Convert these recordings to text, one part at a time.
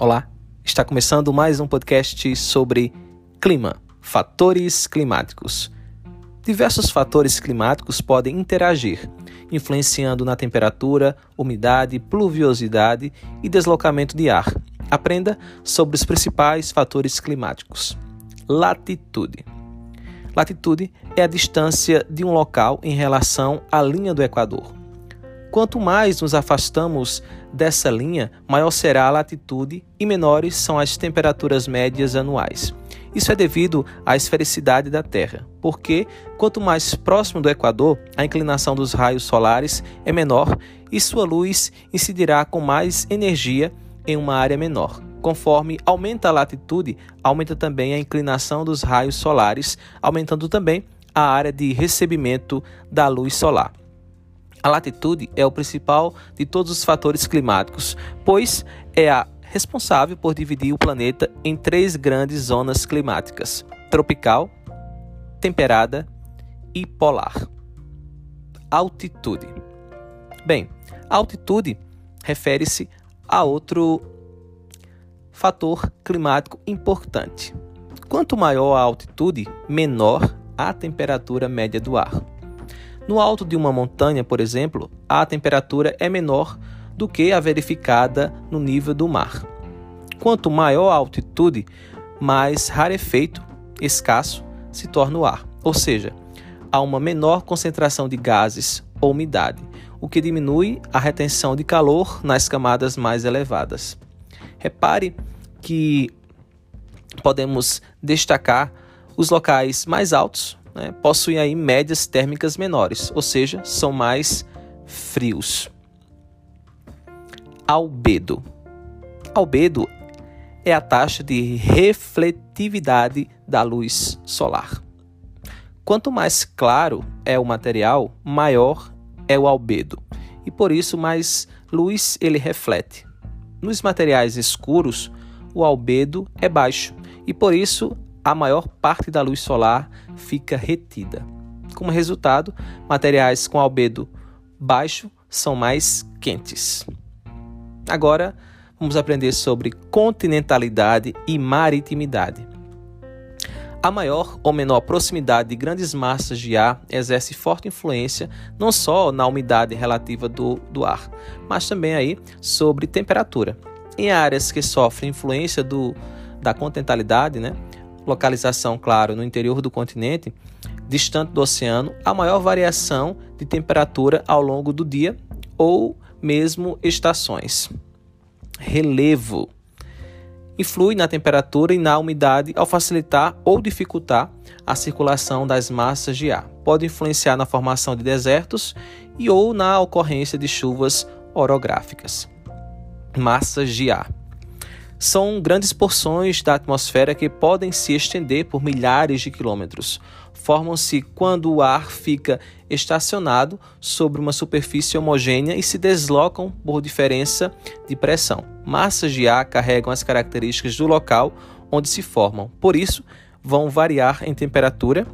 Olá, está começando mais um podcast sobre clima, fatores climáticos. Diversos fatores climáticos podem interagir, influenciando na temperatura, umidade, pluviosidade e deslocamento de ar. Aprenda sobre os principais fatores climáticos. Latitude. Latitude é a distância de um local em relação à linha do Equador. Quanto mais nos afastamos dessa linha, maior será a latitude e menores são as temperaturas médias anuais. Isso é devido à esfericidade da Terra, porque quanto mais próximo do Equador, a inclinação dos raios solares é menor e sua luz incidirá com mais energia em uma área menor. Conforme aumenta a latitude, aumenta também a inclinação dos raios solares, aumentando também a área de recebimento da luz solar. A latitude é o principal de todos os fatores climáticos, pois é a responsável por dividir o planeta em três grandes zonas climáticas: tropical, temperada e polar. Altitude. Bem, altitude refere-se a outro fator climático importante. Quanto maior a altitude, menor a temperatura média do ar. No alto de uma montanha, por exemplo, a temperatura é menor do que a verificada no nível do mar. Quanto maior a altitude, mais rarefeito, escasso, se torna o ar, ou seja, há uma menor concentração de gases ou umidade, o que diminui a retenção de calor nas camadas mais elevadas. Repare que podemos destacar os locais mais altos, né, possuem aí médias térmicas menores, ou seja, são mais frios. Albedo. Albedo é a taxa de refletividade da luz solar. Quanto mais claro é o material, maior é o albedo, e por isso mais luz ele reflete. Nos materiais escuros, o albedo é baixo, e por isso a maior parte da luz solar fica retida. Como resultado, materiais com albedo baixo são mais quentes. Agora, vamos aprender sobre continentalidade e maritimidade. A maior ou menor proximidade de grandes massas de ar exerce forte influência não só na umidade relativa do, do ar, mas também aí sobre temperatura. Em áreas que sofrem influência do, da continentalidade, né, localização, claro, no interior do continente, distante do oceano, a maior variação de temperatura ao longo do dia ou mesmo estações. Relevo influi na temperatura e na umidade ao facilitar ou dificultar a circulação das massas de ar. Pode influenciar na formação de desertos e ou na ocorrência de chuvas orográficas. Massas de ar são grandes porções da atmosfera que podem se estender por milhares de quilômetros. Formam-se quando o ar fica estacionado sobre uma superfície homogênea e se deslocam por diferença de pressão. Massas de ar carregam as características do local onde se formam, por isso, vão variar em temperatura,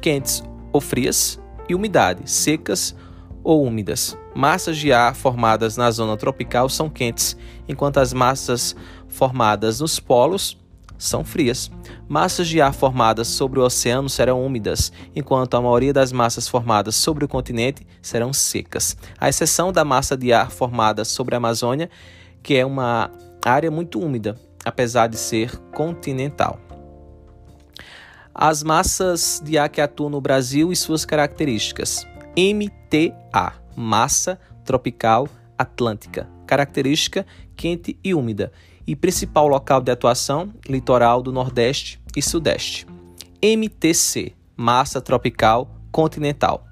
quentes ou frias, e umidade, secas ou úmidas. Massas de ar formadas na zona tropical são quentes, enquanto as massas formadas nos polos são frias. Massas de ar formadas sobre o oceano serão úmidas, enquanto a maioria das massas formadas sobre o continente serão secas, à exceção da massa de ar formada sobre a Amazônia, que é uma área muito úmida, apesar de ser continental. As massas de ar que atuam no Brasil e suas características. MTA, massa tropical atlântica, característica quente e úmida e principal local de atuação, litoral do Nordeste e Sudeste. MTC, massa tropical continental.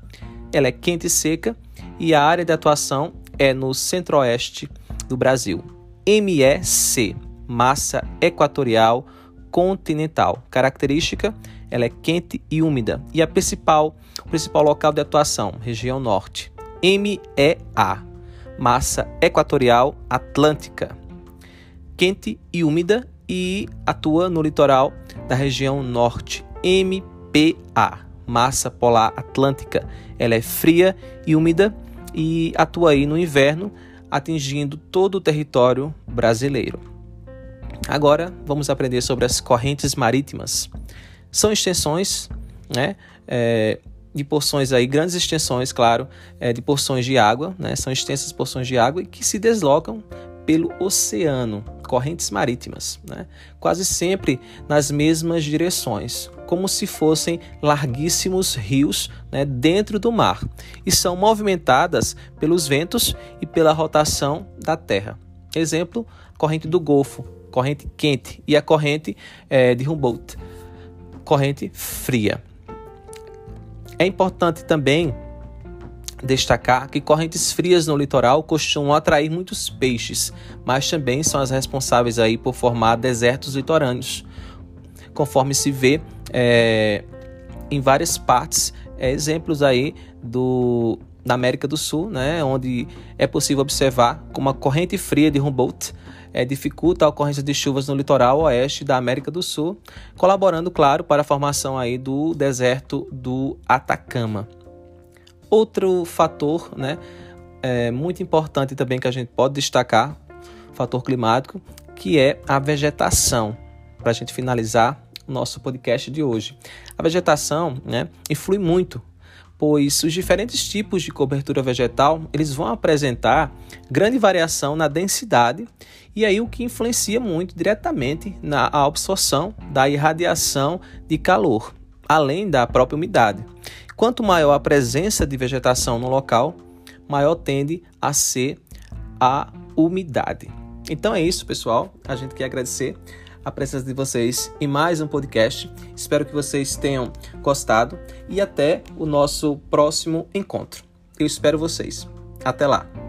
Ela é quente e seca e a área de atuação é no centro-oeste do Brasil. MEC, massa equatorial continental. Característica, ela é quente e úmida. E a principal, o principal local de atuação, região norte. MEA, massa equatorial atlântica quente e úmida e atua no litoral da região norte. MPA, massa polar atlântica. Ela é fria e úmida e atua aí no inverno, atingindo todo o território brasileiro. Agora vamos aprender sobre as correntes marítimas. São extensões, né? É, de porções aí, grandes extensões, claro, é, de porções de água, né? São extensas porções de água e que se deslocam pelo oceano, correntes marítimas, né? quase sempre nas mesmas direções, como se fossem larguíssimos rios né, dentro do mar, e são movimentadas pelos ventos e pela rotação da Terra. Exemplo, corrente do Golfo, corrente quente, e a corrente é, de Humboldt, corrente fria. É importante também destacar que correntes frias no litoral costumam atrair muitos peixes, mas também são as responsáveis aí por formar desertos litorâneos, conforme se vê é, em várias partes, é, exemplos aí do, da América do Sul, né, onde é possível observar como a corrente fria de Humboldt é, dificulta a ocorrência de chuvas no litoral oeste da América do Sul, colaborando, claro, para a formação aí do deserto do Atacama. Outro fator, né, é, muito importante também que a gente pode destacar, fator climático, que é a vegetação. Para a gente finalizar o nosso podcast de hoje. A vegetação né, influi muito pois os diferentes tipos de cobertura vegetal eles vão apresentar grande variação na densidade e aí o que influencia muito diretamente na absorção da irradiação de calor, além da própria umidade. Quanto maior a presença de vegetação no local, maior tende a ser a umidade. Então é isso, pessoal. A gente quer agradecer a presença de vocês em mais um podcast. Espero que vocês tenham gostado e até o nosso próximo encontro. Eu espero vocês. Até lá!